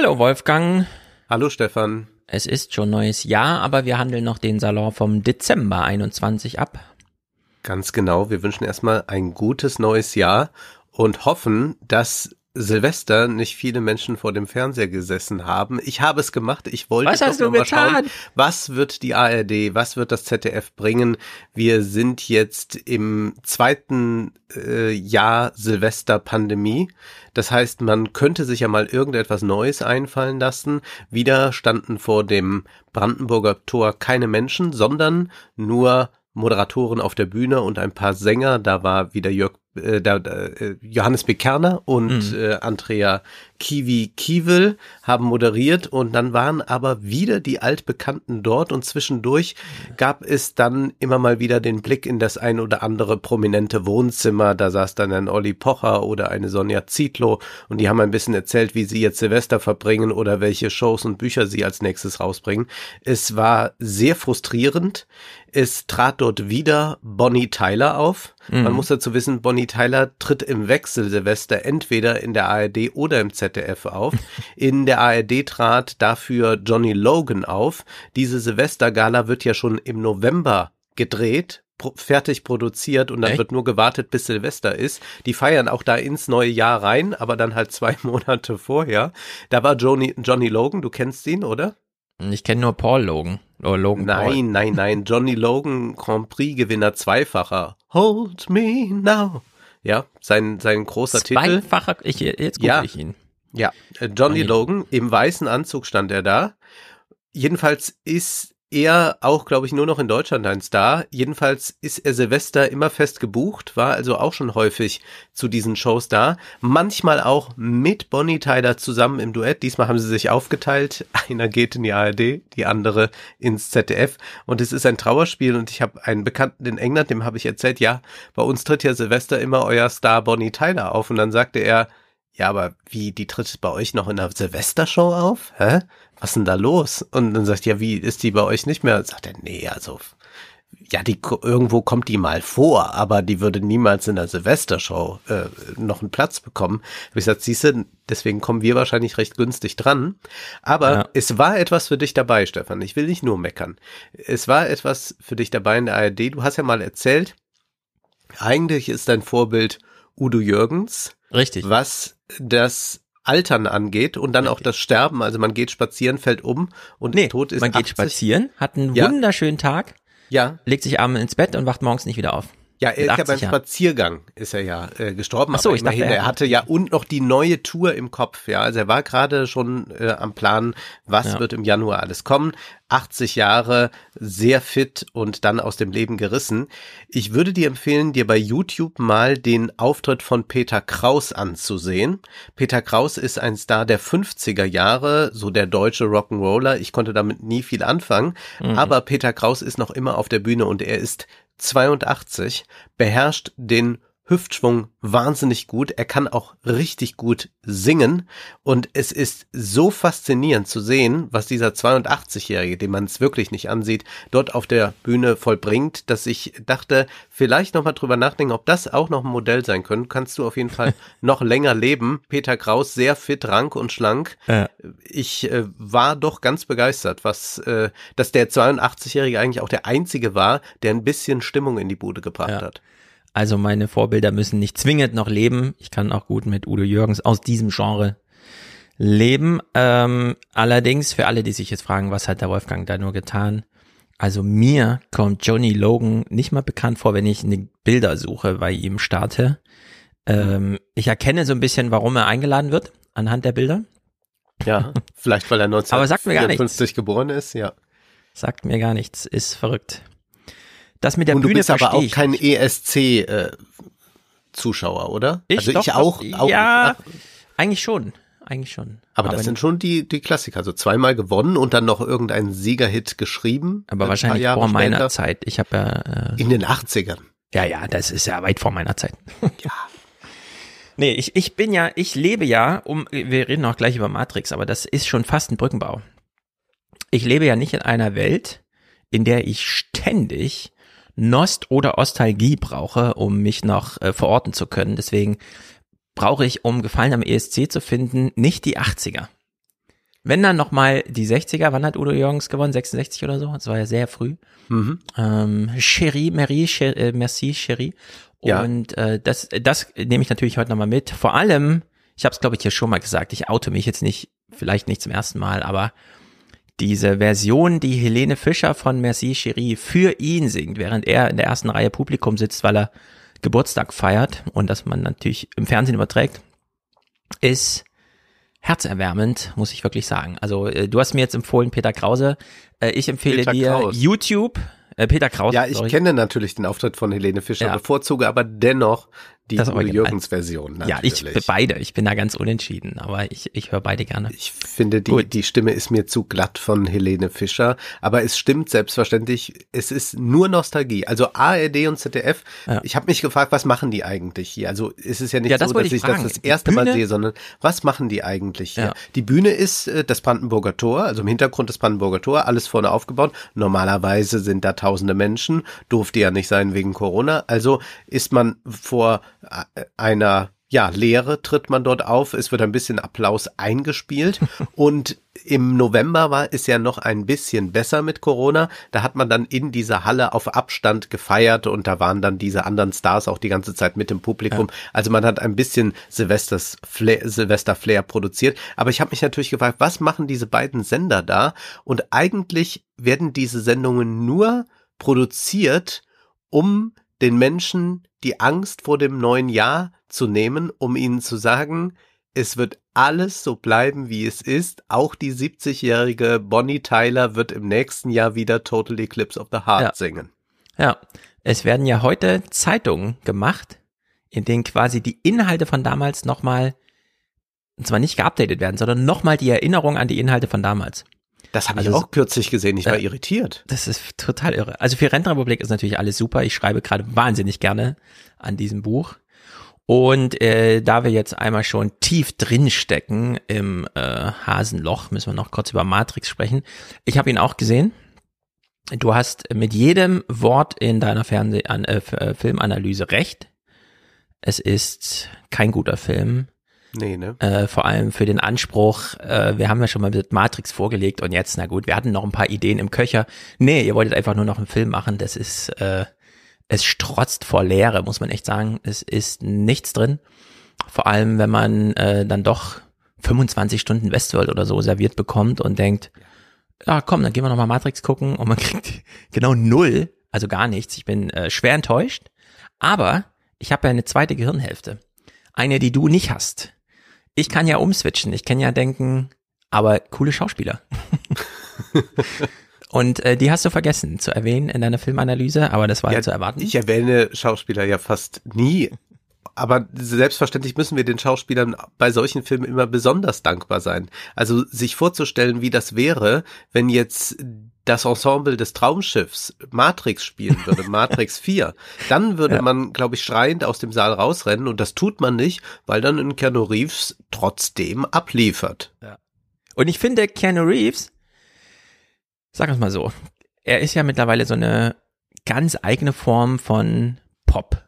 Hallo Wolfgang. Hallo Stefan. Es ist schon neues Jahr, aber wir handeln noch den Salon vom Dezember 21 ab. Ganz genau. Wir wünschen erstmal ein gutes neues Jahr und hoffen, dass Silvester nicht viele Menschen vor dem Fernseher gesessen haben. Ich habe es gemacht. Ich wollte was hast du mal getan? schauen, was wird die ARD, was wird das ZDF bringen. Wir sind jetzt im zweiten äh, Jahr Silvester-Pandemie. Das heißt, man könnte sich ja mal irgendetwas Neues einfallen lassen. Wieder standen vor dem Brandenburger Tor keine Menschen, sondern nur Moderatoren auf der Bühne und ein paar Sänger. Da war wieder Jörg, äh, da, äh, Johannes Bekerner und Mhm. äh, Andrea Kiwi Kiewel haben moderiert und dann waren aber wieder die Altbekannten dort und zwischendurch gab es dann immer mal wieder den Blick in das ein oder andere prominente Wohnzimmer. Da saß dann ein Olli Pocher oder eine Sonja Zietlow und die haben ein bisschen erzählt, wie sie jetzt Silvester verbringen oder welche Shows und Bücher sie als nächstes rausbringen. Es war sehr frustrierend. Es trat dort wieder Bonnie Tyler auf. Man muss dazu wissen, Bonnie Tyler tritt im Wechsel Silvester entweder in der ARD oder im ZDF auf. In der ARD trat dafür Johnny Logan auf. Diese Silvestergala wird ja schon im November gedreht, fertig produziert und dann Echt? wird nur gewartet, bis Silvester ist. Die feiern auch da ins neue Jahr rein, aber dann halt zwei Monate vorher. Da war Johnny, Johnny Logan, du kennst ihn, oder? Ich kenne nur Paul Logan. Oder Logan Paul. Nein, nein, nein. Johnny Logan, Grand Prix-Gewinner zweifacher. Hold me now. Ja, sein, sein großer Titel. Zweifacher, ich, jetzt google Ja. ich ihn. Ja, äh, Johnny Johnny Logan, im weißen Anzug stand er da. Jedenfalls ist er auch, glaube ich, nur noch in Deutschland ein Star. Jedenfalls ist er Silvester immer fest gebucht, war also auch schon häufig zu diesen Shows da. Manchmal auch mit Bonnie Tyler zusammen im Duett. Diesmal haben sie sich aufgeteilt. Einer geht in die ARD, die andere ins ZDF. Und es ist ein Trauerspiel und ich habe einen Bekannten in England, dem habe ich erzählt, ja, bei uns tritt ja Silvester immer euer Star Bonnie Tyler auf. Und dann sagte er, ja, aber wie, die tritt bei euch noch in der Silvestershow auf? Hä? Was denn da los? Und dann sagt, ja, wie ist die bei euch nicht mehr? Sagt er, nee, also, ja, die, irgendwo kommt die mal vor, aber die würde niemals in der Silvestershow äh, noch einen Platz bekommen. Hab ich gesagt, siehste, deswegen kommen wir wahrscheinlich recht günstig dran. Aber Ja. es war etwas für dich dabei, Stefan. Ich will nicht nur meckern. Es war etwas für dich dabei in der ARD. Du hast ja mal erzählt, eigentlich ist dein Vorbild Udo Jürgens Richtig. was das Altern angeht und dann auch Richtig. das Sterben. Also man geht spazieren, fällt um und Nee, tot ist man geht 80. spazieren, hat einen Ja. wunderschönen Tag, Ja, legt sich abends ins Bett und wacht morgens nicht wieder auf. Ja, er ist ja 80 beim Jahren. Spaziergang ist er ja äh, gestorben. Ach so, ich dachte, immerhin, er er hatte ja und noch die neue Tour im Kopf. Ja, also er war gerade schon äh, am Plan, was Ja. wird im Januar alles kommen. 80 Jahre, sehr fit und dann aus dem Leben gerissen. Ich würde dir empfehlen, dir bei YouTube mal den Auftritt von Peter Kraus anzusehen. Peter Kraus ist ein Star der 50er Jahre, so der deutsche Rock'n'Roller. Ich konnte damit nie viel anfangen, aber Peter Kraus ist noch immer auf der Bühne und er ist 82, beherrscht den Hüftschwung wahnsinnig gut. Er kann auch richtig gut singen. Und es ist so faszinierend zu sehen, was dieser 82-Jährige, dem man es wirklich nicht ansieht, dort auf der Bühne vollbringt, dass ich dachte, vielleicht nochmal drüber nachdenken, ob das auch noch ein Modell sein könnte. Kannst du auf jeden Fall noch länger leben. Peter Kraus, sehr fit, rank und schlank. Ja. Ich äh, war doch ganz begeistert, was, äh, dass der 82-Jährige eigentlich auch der einzige war, der ein bisschen Stimmung in die Bude gebracht Ja. hat. Also meine Vorbilder müssen nicht zwingend noch leben. Ich kann auch gut mit Udo Jürgens aus diesem Genre leben. Ähm, allerdings für alle, die sich jetzt fragen, was hat der Wolfgang da nur getan? Also mir kommt Johnny Logan nicht mal bekannt vor, wenn ich eine Bildersuche bei ihm starte. Ähm, ich erkenne so ein bisschen, warum er eingeladen wird anhand der Bilder. Ja, vielleicht weil er Aber sagt mir gar nichts. 1954 geboren ist, ja. Sagt mir gar nichts, ist verrückt. Das mit der Und du Bühne bist aber auch kein nicht. ESC-Zuschauer, oder? Ich also doch, ich auch. auch ja, ach, eigentlich schon, eigentlich schon. aber das sind schon die, die Klassiker. Also zweimal gewonnen und dann noch irgendeinen Siegerhit geschrieben. aber wahrscheinlich vor meiner später. Zeit. Ich habe ja, äh, In den 80ern. ja, ja, das ist ja weit vor meiner Zeit. Ja. Nee, ich, ich bin ja, ich lebe ja, um, wir reden auch gleich über Matrix, aber das ist schon fast ein Brückenbau. Ich lebe ja nicht in einer Welt, in der ich ständig Nost oder Ostalgie brauche, um mich noch äh, verorten zu können. Deswegen brauche ich, um Gefallen am ESC zu finden, nicht die 80er. Wenn dann nochmal die 60er, wann hat Udo Jürgens gewonnen? 66 oder so? Das war ja sehr früh. Mhm. Ähm, Cherie, Marie, Cher, äh, merci, Cherie. Ja. Und äh, das, das nehme ich natürlich heute nochmal mit. Vor allem, ich habe es glaube ich hier schon mal gesagt, ich oute mich jetzt nicht, vielleicht nicht zum ersten Mal, aber diese Version, die Helene Fischer von Merci Cherie für ihn singt, während er in der ersten Reihe Publikum sitzt, weil er Geburtstag feiert und das man natürlich im Fernsehen überträgt, ist herzerwärmend, muss ich wirklich sagen. Also äh, du hast mir jetzt empfohlen, Peter Krause. Äh, ich empfehle Peter dir Kraus. YouTube. Äh, Peter Krause. Ja, ich sorry. kenne natürlich den Auftritt von Helene Fischer, Ja. bevorzuge aber dennoch die Das Udo. Jürgens Version. Ja, Natürlich. ich beide. Ich bin da ganz unentschieden, aber ich, ich höre beide gerne. Ich finde, die, Gut. die Stimme ist mir zu glatt von Helene Fischer. Aber es stimmt selbstverständlich, es ist nur Nostalgie. Also ARD und ZDF, Ja. ich habe mich gefragt, was machen die eigentlich hier? Also es ist ja nicht Ja, das so, dass ich ich das das erste Mal sehe, sondern was machen die eigentlich hier? Ja. Die Bühne ist äh, das Brandenburger Tor, also im Hintergrund das Brandenburger Tor, alles vorne aufgebaut. Normalerweise sind da tausende Menschen, durfte ja nicht sein wegen Corona. Also ist man vor einer ja, Leere tritt man dort auf, es wird ein bisschen Applaus eingespielt und im November war es ja noch ein bisschen besser mit Corona. Da hat man dann in dieser Halle auf Abstand gefeiert und da waren dann diese anderen Stars auch die ganze Zeit mit im Publikum. Also man hat ein bisschen Silvesters Flair, Silvester Flair produziert. Aber ich habe mich natürlich gefragt, was machen diese beiden Sender da? Und eigentlich werden diese Sendungen nur produziert, um den Menschen die Angst vor dem neuen Jahr zu nehmen, um ihnen zu sagen, es wird alles so bleiben, wie es ist. Auch die 70-jährige Bonnie Tyler wird im nächsten Jahr wieder Total Eclipse of the Heart Ja. singen. Ja, es werden ja heute Zeitungen gemacht, in denen quasi die Inhalte von damals nochmal, und zwar nicht geupdatet werden, sondern nochmal die Erinnerung an die Inhalte von damals. Das habe Also ich auch kürzlich gesehen. Ich war Ja. irritiert. Das ist total irre. Also für Rentenrepublik ist natürlich alles super. Ich schreibe gerade wahnsinnig gerne an diesem Buch. Und äh, da wir jetzt einmal schon tief drin stecken im äh, Hasenloch, müssen wir noch kurz über Matrix sprechen. Ich habe ihn auch gesehen. Du hast mit jedem Wort in deiner Fernseh an, äh, äh, Filmanalyse recht. Es ist kein guter Film. Nee, ne? Äh, vor allem für den Anspruch, äh, wir haben ja schon mal mit Matrix vorgelegt und jetzt, na gut, wir hatten noch ein paar Ideen im Köcher. Nee, ihr wolltet einfach nur noch einen Film machen, das ist, äh, es strotzt vor Leere, muss man echt sagen. Es ist nichts drin. Vor allem, wenn man äh, dann doch 25 Stunden Westworld oder so serviert bekommt und denkt, ja komm, dann gehen wir noch mal Matrix gucken und man kriegt genau null, also gar nichts. Ich bin äh, schwer enttäuscht, aber ich habe ja eine zweite Gehirnhälfte. Eine, die du nicht hast. Ich kann ja umswitchen. Ich kann ja denken, aber coole Schauspieler. Und äh, die hast du vergessen zu erwähnen in deiner Filmanalyse, aber das war ja, zu erwarten. Ich erwähne Schauspieler ja fast nie. Aber selbstverständlich müssen wir den Schauspielern bei solchen Filmen immer besonders dankbar sein. Also sich vorzustellen, wie das wäre, wenn jetzt das Ensemble des Traumschiffs Matrix spielen würde, Matrix 4, dann würde Ja. man, glaube ich, schreiend aus dem Saal rausrennen und das tut man nicht, weil dann in Keanu Reeves trotzdem abliefert. Und ich finde, Keanu Reeves, sag es mal so, er ist ja mittlerweile so eine ganz eigene Form von Pop.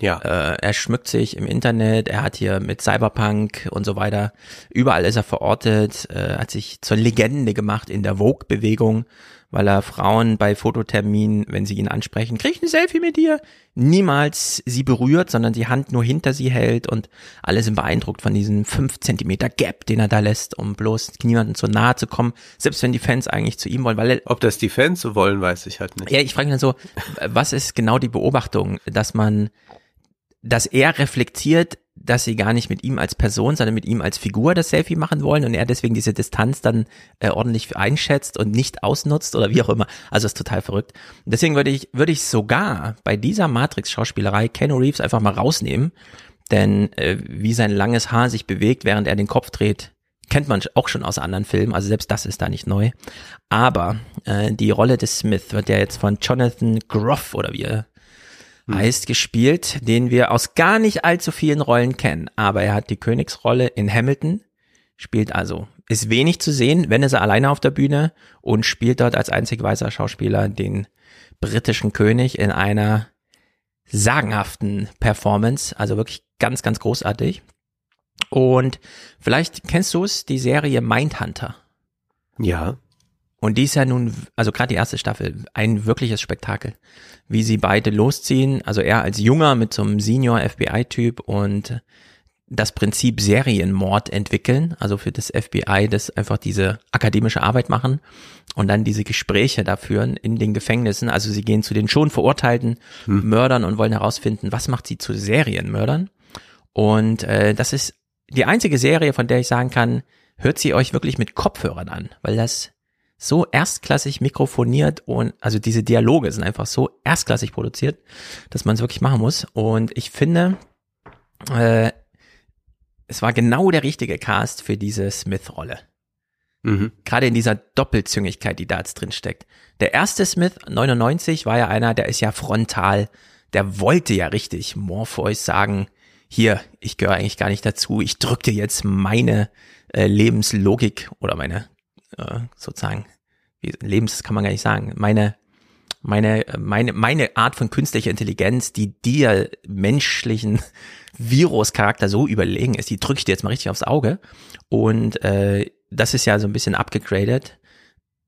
Ja. Äh, er schmückt sich im Internet, er hat hier mit Cyberpunk und so weiter, überall ist er verortet, äh, hat sich zur Legende gemacht in der Vogue-Bewegung, weil er Frauen bei Fototerminen, wenn sie ihn ansprechen, krieg ich ein Selfie mit dir, niemals sie berührt, sondern die Hand nur hinter sie hält und alle sind beeindruckt von diesem 5 Zentimeter Gap, den er da lässt, um bloß niemandem zu nahe zu kommen, selbst wenn die Fans eigentlich zu ihm wollen, weil er Ob das die Fans so wollen, weiß ich halt nicht. ja, ich frage mich dann so, was ist genau die Beobachtung, dass man, dass er reflektiert, dass sie gar nicht mit ihm als Person, sondern mit ihm als Figur das Selfie machen wollen und er deswegen diese Distanz dann äh, ordentlich einschätzt und nicht ausnutzt oder wie auch immer. Also ist total verrückt. Deswegen würde ich, würde ich sogar bei dieser Matrix-Schauspielerei Keanu Reeves einfach mal rausnehmen, denn äh, wie sein langes Haar sich bewegt, während er den Kopf dreht, kennt man auch schon aus anderen Filmen, also selbst das ist da nicht neu. Aber äh, die Rolle des Smith wird ja jetzt von Jonathan Groff oder wie er heißt gespielt, den wir aus gar nicht allzu vielen Rollen kennen. Aber er hat die Königsrolle in Hamilton, spielt also, ist wenig zu sehen, wenn er alleine auf der Bühne und spielt dort als einzig weißer Schauspieler den britischen König in einer sagenhaften Performance, also wirklich ganz, ganz großartig. Und vielleicht kennst du es, die Serie Mindhunter. Ja. Und die ist ja nun, also gerade die erste Staffel, ein wirkliches Spektakel. Wie sie beide losziehen, also er als Junger mit so einem Senior-FBI-Typ und das Prinzip Serienmord entwickeln, also für das FBI, das einfach diese akademische Arbeit machen und dann diese Gespräche da führen in den Gefängnissen. Also sie gehen zu den schon verurteilten hm. Mördern und wollen herausfinden, was macht sie zu Serienmördern. Und äh, das ist die einzige Serie, von der ich sagen kann, hört sie euch wirklich mit Kopfhörern an, weil das so erstklassig mikrofoniert und also diese Dialoge sind einfach so erstklassig produziert, dass man es wirklich machen muss. Und ich finde, äh, es war genau der richtige Cast für diese Smith-Rolle. Mhm. Gerade in dieser Doppelzüngigkeit, die da jetzt drin steckt. Der erste Smith, 99, war ja einer, der ist ja frontal, der wollte ja richtig Morpheus sagen, hier, ich gehöre eigentlich gar nicht dazu, ich drück dir jetzt meine äh, Lebenslogik oder meine äh, sozusagen, wie, Lebens kann man gar nicht sagen, meine meine, meine, meine Art von künstlicher Intelligenz, die dir menschlichen Virus-Charakter so überlegen ist, die drücke ich dir jetzt mal richtig aufs Auge. Und äh, das ist ja so ein bisschen abgegradet.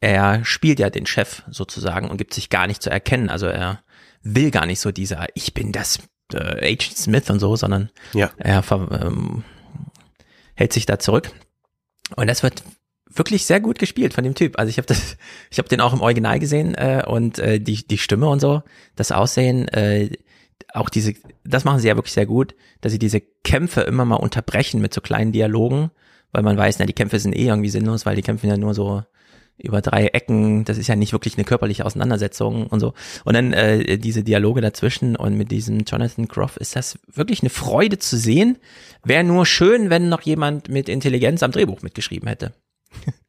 Er spielt ja den Chef sozusagen und gibt sich gar nicht zu erkennen. Also er will gar nicht so dieser, ich bin das äh, Agent Smith und so, sondern ja. er ähm, hält sich da zurück. Und das wird wirklich sehr gut gespielt von dem Typ. Also ich habe das, ich habe den auch im Original gesehen äh, und äh, die die Stimme und so, das Aussehen, äh, auch diese, das machen sie ja wirklich sehr gut, dass sie diese Kämpfe immer mal unterbrechen mit so kleinen Dialogen, weil man weiß, na die Kämpfe sind eh irgendwie sinnlos, weil die kämpfen ja nur so über drei Ecken, das ist ja nicht wirklich eine körperliche Auseinandersetzung und so. Und dann äh, diese Dialoge dazwischen und mit diesem Jonathan Groff ist das wirklich eine Freude zu sehen. Wäre nur schön, wenn noch jemand mit Intelligenz am Drehbuch mitgeschrieben hätte.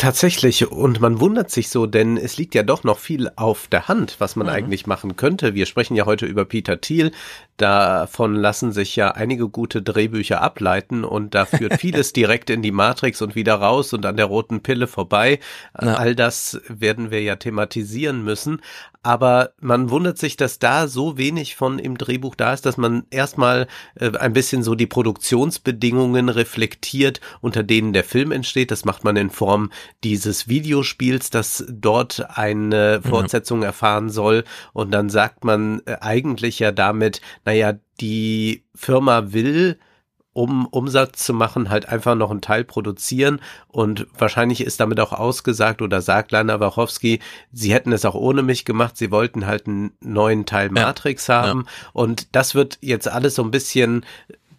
Tatsächlich, und man wundert sich so, denn es liegt ja doch noch viel auf der Hand, was man mhm. eigentlich machen könnte. Wir sprechen ja heute über Peter Thiel. Davon lassen sich ja einige gute Drehbücher ableiten und da führt vieles direkt in die Matrix und wieder raus und an der roten Pille vorbei. Ja. All das werden wir ja thematisieren müssen aber man wundert sich, dass da so wenig von im Drehbuch da ist, dass man erstmal äh, ein bisschen so die Produktionsbedingungen reflektiert, unter denen der Film entsteht. Das macht man in Form dieses Videospiels, das dort eine Fortsetzung erfahren soll. Und dann sagt man äh, eigentlich ja damit, naja, die Firma will um Umsatz zu machen, halt einfach noch einen Teil produzieren. Und wahrscheinlich ist damit auch ausgesagt oder sagt Lana Wachowski, sie hätten es auch ohne mich gemacht. Sie wollten halt einen neuen Teil Matrix ja. haben. Ja. Und das wird jetzt alles so ein bisschen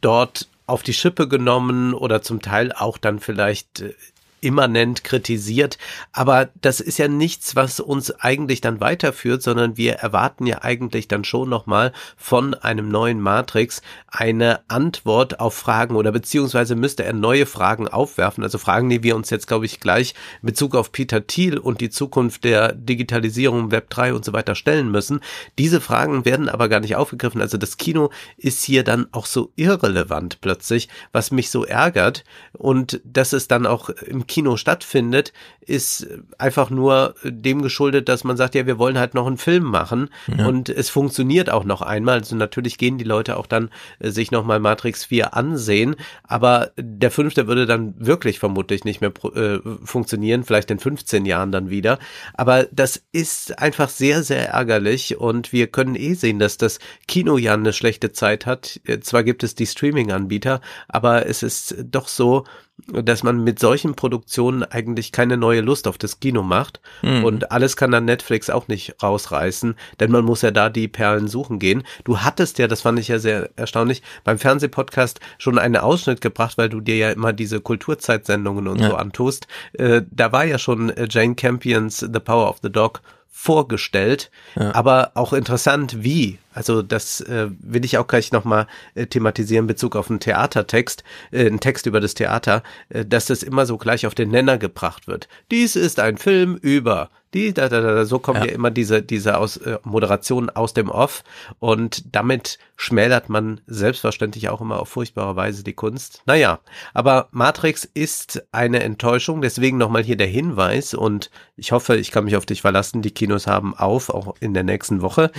dort auf die Schippe genommen oder zum Teil auch dann vielleicht äh, immanent kritisiert. Aber das ist ja nichts, was uns eigentlich dann weiterführt, sondern wir erwarten ja eigentlich dann schon nochmal von einem neuen Matrix eine Antwort auf Fragen oder beziehungsweise müsste er neue Fragen aufwerfen. Also Fragen, die wir uns jetzt, glaube ich, gleich in Bezug auf Peter Thiel und die Zukunft der Digitalisierung, Web 3 und so weiter stellen müssen. Diese Fragen werden aber gar nicht aufgegriffen. Also das Kino ist hier dann auch so irrelevant plötzlich, was mich so ärgert und dass es dann auch im Kino stattfindet, ist einfach nur dem geschuldet, dass man sagt, ja, wir wollen halt noch einen Film machen ja. und es funktioniert auch noch einmal. Also natürlich gehen die Leute auch dann äh, sich nochmal Matrix 4 ansehen, aber der fünfte würde dann wirklich vermutlich nicht mehr äh, funktionieren, vielleicht in 15 Jahren dann wieder. Aber das ist einfach sehr, sehr ärgerlich und wir können eh sehen, dass das Kino ja eine schlechte Zeit hat. Äh, zwar gibt es die Streaming-Anbieter, aber es ist doch so, dass man mit solchen Produktionen eigentlich keine neue Lust auf das Kino macht. Mhm. Und alles kann dann Netflix auch nicht rausreißen, denn man muss ja da die Perlen suchen gehen. Du hattest ja, das fand ich ja sehr erstaunlich, beim Fernsehpodcast schon einen Ausschnitt gebracht, weil du dir ja immer diese Kulturzeitsendungen und ja. so antust. Äh, da war ja schon äh, Jane Campions The Power of the Dog vorgestellt, ja. aber auch interessant, wie. Also das äh, will ich auch gleich nochmal äh, thematisieren in Bezug auf einen Theatertext, äh, einen Text über das Theater, äh, dass das immer so gleich auf den Nenner gebracht wird. Dies ist ein Film über die, da, da, da, so kommen ja, ja immer diese, diese aus, äh, Moderationen aus dem Off und damit schmälert man selbstverständlich auch immer auf furchtbare Weise die Kunst. Naja, aber Matrix ist eine Enttäuschung, deswegen nochmal hier der Hinweis und ich hoffe, ich kann mich auf dich verlassen, die Kinos haben auf, auch in der nächsten Woche.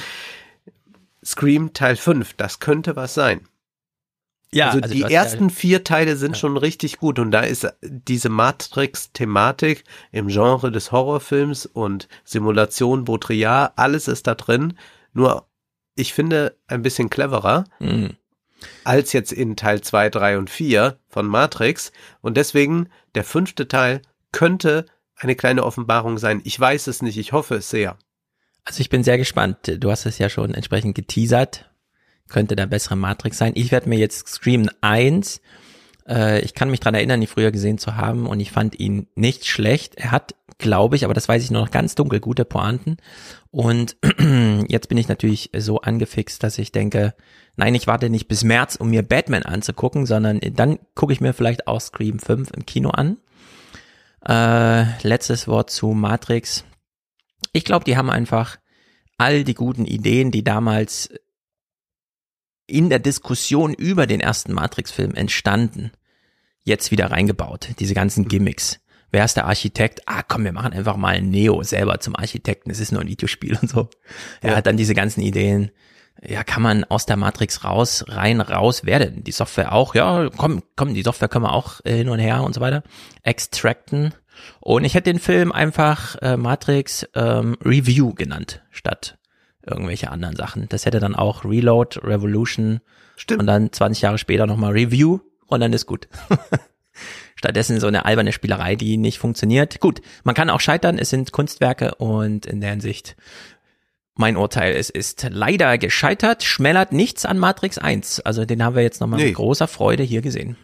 Scream Teil 5, das könnte was sein. Ja, also, also die ersten ja, vier Teile sind ja. schon richtig gut und da ist diese Matrix-Thematik im Genre des Horrorfilms und Simulation, Baudrillard, alles ist da drin. Nur ich finde ein bisschen cleverer mhm. als jetzt in Teil zwei, drei und vier von Matrix und deswegen der fünfte Teil könnte eine kleine Offenbarung sein. Ich weiß es nicht, ich hoffe es sehr. Also ich bin sehr gespannt. Du hast es ja schon entsprechend geteasert könnte der bessere Matrix sein. Ich werde mir jetzt Scream 1, äh, ich kann mich dran erinnern, ihn früher gesehen zu haben und ich fand ihn nicht schlecht. Er hat, glaube ich, aber das weiß ich nur noch ganz dunkel, gute Pointen. Und jetzt bin ich natürlich so angefixt, dass ich denke, nein, ich warte nicht bis März, um mir Batman anzugucken, sondern dann gucke ich mir vielleicht auch Scream 5 im Kino an. Äh, letztes Wort zu Matrix. Ich glaube, die haben einfach all die guten Ideen, die damals in der Diskussion über den ersten Matrix-Film entstanden, jetzt wieder reingebaut. Diese ganzen Gimmicks. Wer ist der Architekt? Ah, komm, wir machen einfach mal Neo selber zum Architekten. Es ist nur ein Videospiel und so. Er ja. hat dann diese ganzen Ideen. Ja, kann man aus der Matrix raus, rein, raus, wer denn? Die Software auch? Ja, komm, komm, die Software können wir auch äh, hin und her und so weiter. Extracten. Und ich hätte den Film einfach äh, Matrix ähm, Review genannt, statt irgendwelche anderen Sachen. Das hätte dann auch Reload, Revolution Stimmt. und dann 20 Jahre später nochmal Review und dann ist gut. Stattdessen so eine alberne Spielerei, die nicht funktioniert. Gut, man kann auch scheitern, es sind Kunstwerke und in der Hinsicht mein Urteil, es ist leider gescheitert, schmälert nichts an Matrix 1. Also den haben wir jetzt nochmal nee. mit großer Freude hier gesehen.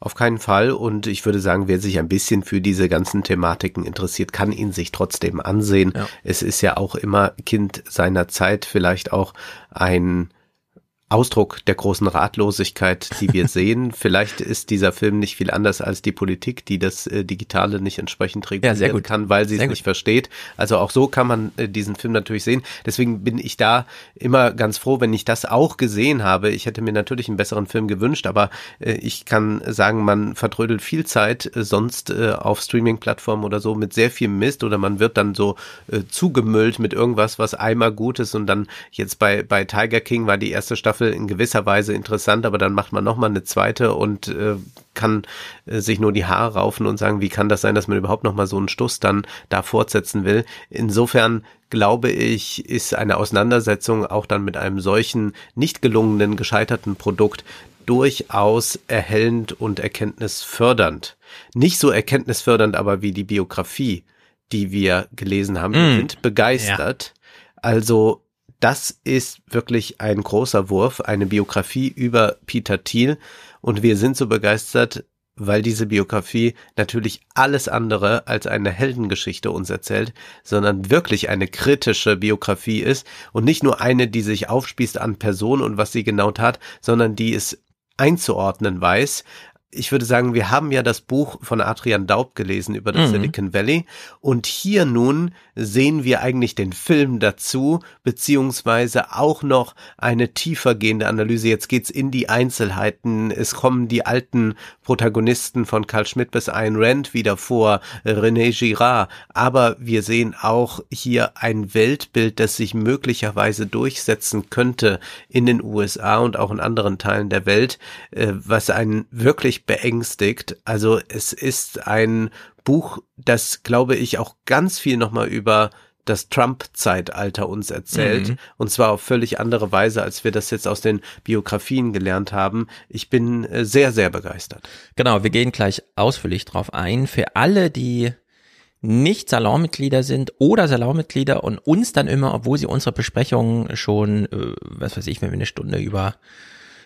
Auf keinen Fall. Und ich würde sagen, wer sich ein bisschen für diese ganzen Thematiken interessiert, kann ihn sich trotzdem ansehen. Ja. Es ist ja auch immer Kind seiner Zeit, vielleicht auch ein Ausdruck der großen Ratlosigkeit, die wir sehen. Vielleicht ist dieser Film nicht viel anders als die Politik, die das äh, Digitale nicht entsprechend regulieren ja, kann, weil sie es nicht versteht. Also auch so kann man äh, diesen Film natürlich sehen. Deswegen bin ich da immer ganz froh, wenn ich das auch gesehen habe. Ich hätte mir natürlich einen besseren Film gewünscht, aber äh, ich kann sagen, man vertrödelt viel Zeit äh, sonst äh, auf Streaming-Plattformen oder so mit sehr viel Mist oder man wird dann so äh, zugemüllt mit irgendwas, was einmal gut ist und dann jetzt bei, bei Tiger King war die erste Staffel Staffel in gewisser Weise interessant, aber dann macht man nochmal eine zweite und äh, kann äh, sich nur die Haare raufen und sagen, wie kann das sein, dass man überhaupt nochmal so einen Stuss dann da fortsetzen will. Insofern glaube ich, ist eine Auseinandersetzung auch dann mit einem solchen nicht gelungenen, gescheiterten Produkt durchaus erhellend und erkenntnisfördernd. Nicht so erkenntnisfördernd aber wie die Biografie, die wir gelesen haben. Mm. Wir sind begeistert. Ja. Also das ist wirklich ein großer Wurf, eine Biografie über Peter Thiel. Und wir sind so begeistert, weil diese Biografie natürlich alles andere als eine Heldengeschichte uns erzählt, sondern wirklich eine kritische Biografie ist und nicht nur eine, die sich aufspießt an Person und was sie genau tat, sondern die es einzuordnen weiß, ich würde sagen, wir haben ja das Buch von Adrian Daub gelesen über das mhm. Silicon Valley und hier nun sehen wir eigentlich den Film dazu, beziehungsweise auch noch eine tiefergehende Analyse. Jetzt geht's in die Einzelheiten. Es kommen die alten Protagonisten von Karl Schmidt bis Ayn Rand wieder vor, René Girard, aber wir sehen auch hier ein Weltbild, das sich möglicherweise durchsetzen könnte in den USA und auch in anderen Teilen der Welt, äh, was einen wirklich wirklich beängstigt. Also es ist ein Buch, das, glaube ich, auch ganz viel nochmal über das Trump-Zeitalter uns erzählt. Mhm. Und zwar auf völlig andere Weise, als wir das jetzt aus den Biografien gelernt haben. Ich bin äh, sehr, sehr begeistert. Genau, wir gehen gleich ausführlich drauf ein. Für alle, die nicht Salonmitglieder sind oder Salonmitglieder und uns dann immer, obwohl sie unsere Besprechungen schon, äh, was weiß ich, wenn wir eine Stunde über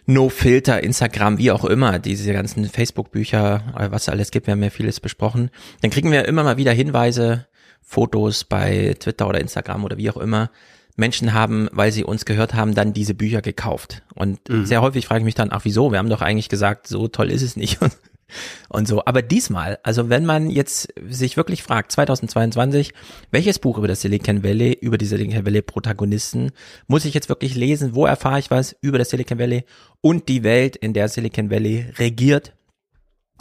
No Filter, Instagram, wie auch immer, diese ganzen Facebook-Bücher, äh, was alles gibt, wir haben ja vieles besprochen. Dann kriegen wir immer mal wieder Hinweise, Fotos bei Twitter oder Instagram oder wie auch immer. Menschen haben, weil sie uns gehört haben, dann diese Bücher gekauft. Und mhm. sehr häufig frage ich mich dann, ach wieso? Wir haben doch eigentlich gesagt, so toll ist es nicht. und so. Aber diesmal, also wenn man jetzt sich wirklich fragt, 2022, welches Buch über das Silicon Valley, über die Silicon Valley Protagonisten muss ich jetzt wirklich lesen? Wo erfahre ich was über das Silicon Valley und die Welt, in der Silicon Valley regiert?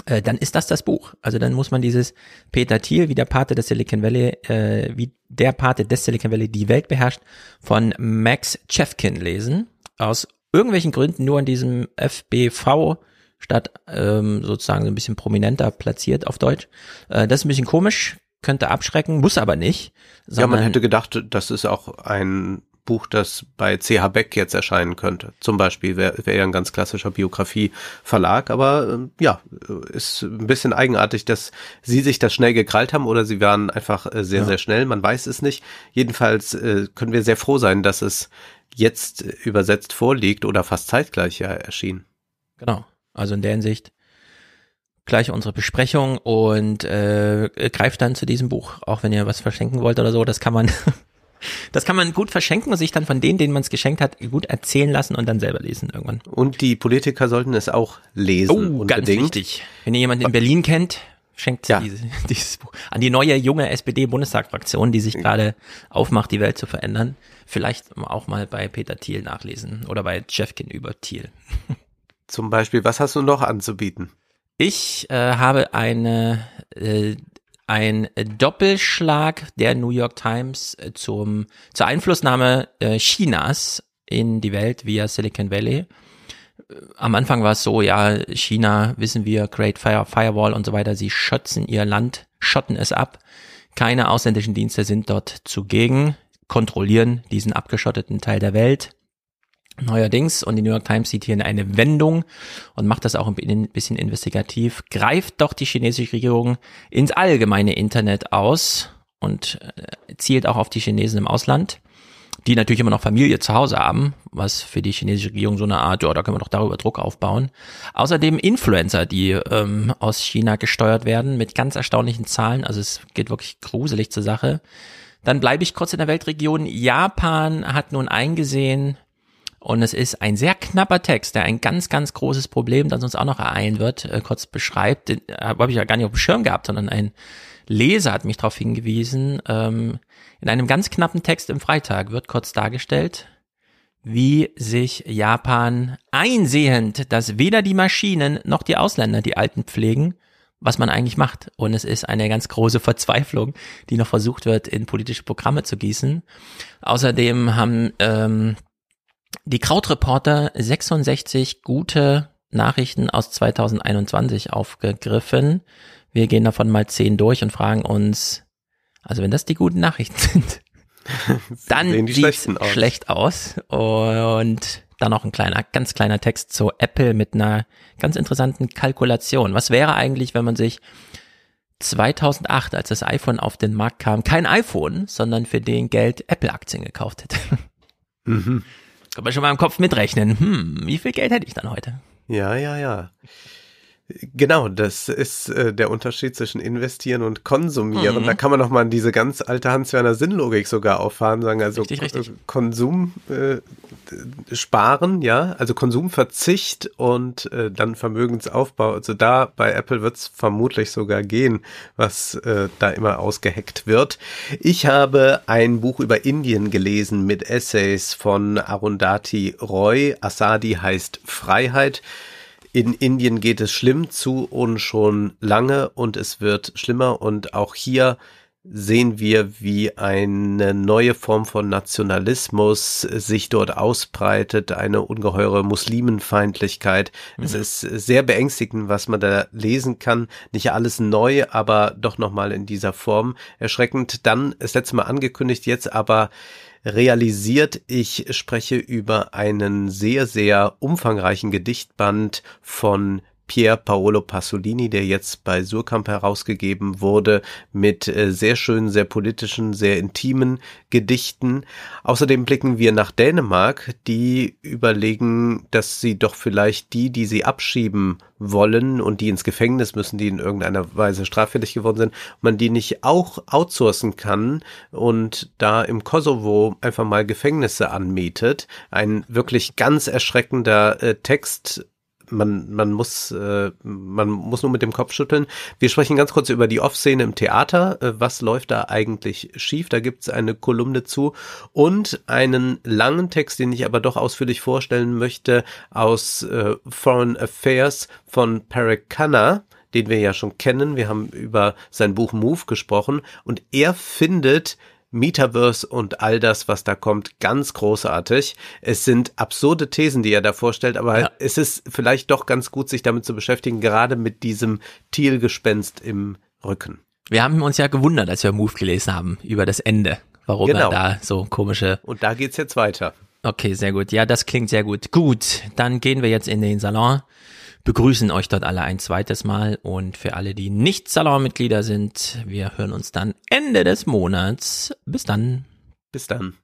Äh, dann ist das das Buch. Also dann muss man dieses Peter Thiel, wie der Pate des Silicon Valley, äh, wie der Pate des Silicon Valley die Welt beherrscht, von Max Chefkin lesen aus irgendwelchen Gründen nur in diesem FBV statt ähm, sozusagen so ein bisschen prominenter platziert auf Deutsch. Äh, das ist ein bisschen komisch, könnte abschrecken, muss aber nicht. Ja, man hätte gedacht, das ist auch ein Buch, das bei CH Beck jetzt erscheinen könnte. Zum Beispiel wäre wär ja ein ganz klassischer Biografieverlag, aber äh, ja, ist ein bisschen eigenartig, dass sie sich das schnell gekrallt haben oder sie waren einfach äh, sehr, ja. sehr schnell. Man weiß es nicht. Jedenfalls äh, können wir sehr froh sein, dass es jetzt übersetzt vorliegt oder fast zeitgleich ja erschien. Genau. Also in der Hinsicht gleich unsere Besprechung und äh, greift dann zu diesem Buch, auch wenn ihr was verschenken wollt oder so, das kann man Das kann man gut verschenken und sich dann von denen, denen man es geschenkt hat, gut erzählen lassen und dann selber lesen irgendwann. Und die Politiker sollten es auch lesen. Oh, unbedingt. ganz wichtig. Wenn ihr jemanden in Berlin kennt, schenkt ja. diese, dieses Buch an die neue junge SPD-Bundestagsfraktion, die sich gerade aufmacht, die Welt zu verändern. Vielleicht auch mal bei Peter Thiel nachlesen oder bei Jeffkin über Thiel. Zum Beispiel, was hast du noch anzubieten? Ich äh, habe eine äh, ein Doppelschlag der New York Times äh, zum, zur Einflussnahme äh, Chinas in die Welt via Silicon Valley. Äh, am Anfang war es so, ja, China, wissen wir, Great Fire, Firewall und so weiter, sie schützen ihr Land, schotten es ab. Keine ausländischen Dienste sind dort zugegen, kontrollieren diesen abgeschotteten Teil der Welt. Neuerdings, und die New York Times sieht hier eine Wendung und macht das auch ein bisschen investigativ, greift doch die chinesische Regierung ins allgemeine Internet aus und äh, zielt auch auf die Chinesen im Ausland, die natürlich immer noch Familie zu Hause haben, was für die chinesische Regierung so eine Art, ja, da können wir doch darüber Druck aufbauen. Außerdem Influencer, die ähm, aus China gesteuert werden mit ganz erstaunlichen Zahlen, also es geht wirklich gruselig zur Sache. Dann bleibe ich kurz in der Weltregion. Japan hat nun eingesehen, und es ist ein sehr knapper Text, der ein ganz, ganz großes Problem, das uns auch noch ereilen wird, äh, kurz beschreibt. Den äh, habe ich ja gar nicht auf dem Schirm gehabt, sondern ein Leser hat mich darauf hingewiesen. Ähm, in einem ganz knappen Text im Freitag wird kurz dargestellt, wie sich Japan einsehend, dass weder die Maschinen noch die Ausländer die Alten pflegen, was man eigentlich macht. Und es ist eine ganz große Verzweiflung, die noch versucht wird, in politische Programme zu gießen. Außerdem haben ähm, die Krautreporter 66 gute Nachrichten aus 2021 aufgegriffen. Wir gehen davon mal zehn durch und fragen uns, also wenn das die guten Nachrichten sind, dann aus. schlecht aus. Und dann noch ein kleiner, ganz kleiner Text zu Apple mit einer ganz interessanten Kalkulation. Was wäre eigentlich, wenn man sich 2008, als das iPhone auf den Markt kam, kein iPhone, sondern für den Geld Apple-Aktien gekauft hätte? Mhm. Kann man schon mal im Kopf mitrechnen. Hm, wie viel Geld hätte ich dann heute? Ja, ja, ja. Genau, das ist äh, der Unterschied zwischen investieren und konsumieren. Mhm. Da kann man noch mal diese ganz alte Hans-Werner Sinnlogik sogar auffahren, sagen also richtig, richtig. Konsum äh, sparen, ja, also Konsumverzicht und äh, dann Vermögensaufbau. Also da bei Apple wird es vermutlich sogar gehen, was äh, da immer ausgeheckt wird. Ich habe ein Buch über Indien gelesen mit Essays von Arundhati Roy. Asadi heißt Freiheit. In Indien geht es schlimm zu und schon lange und es wird schlimmer und auch hier sehen wir, wie eine neue Form von Nationalismus sich dort ausbreitet, eine ungeheure Muslimenfeindlichkeit. Mhm. Es ist sehr beängstigend, was man da lesen kann. Nicht alles neu, aber doch nochmal in dieser Form erschreckend. Dann das letzte Mal angekündigt, jetzt aber realisiert. Ich spreche über einen sehr, sehr umfangreichen Gedichtband von Pier Paolo Pasolini, der jetzt bei Surkamp herausgegeben wurde, mit äh, sehr schönen, sehr politischen, sehr intimen Gedichten. Außerdem blicken wir nach Dänemark, die überlegen, dass sie doch vielleicht die, die sie abschieben wollen und die ins Gefängnis müssen, die in irgendeiner Weise straffällig geworden sind, man die nicht auch outsourcen kann und da im Kosovo einfach mal Gefängnisse anmietet. Ein wirklich ganz erschreckender äh, Text man, man muss, äh, man muss nur mit dem Kopf schütteln. Wir sprechen ganz kurz über die Off-Szene im Theater. Äh, was läuft da eigentlich schief? Da gibt's eine Kolumne zu und einen langen Text, den ich aber doch ausführlich vorstellen möchte, aus äh, Foreign Affairs von Parek Khanna den wir ja schon kennen. Wir haben über sein Buch Move gesprochen und er findet Metaverse und all das, was da kommt, ganz großartig. Es sind absurde Thesen, die er da vorstellt, aber ja. es ist vielleicht doch ganz gut, sich damit zu beschäftigen, gerade mit diesem Thielgespenst im Rücken. Wir haben uns ja gewundert, als wir Move gelesen haben, über das Ende, warum genau. er da so komische. Und da geht's jetzt weiter. Okay, sehr gut. Ja, das klingt sehr gut. Gut, dann gehen wir jetzt in den Salon begrüßen euch dort alle ein zweites Mal und für alle, die nicht Salonmitglieder sind, wir hören uns dann Ende des Monats. Bis dann. Bis dann.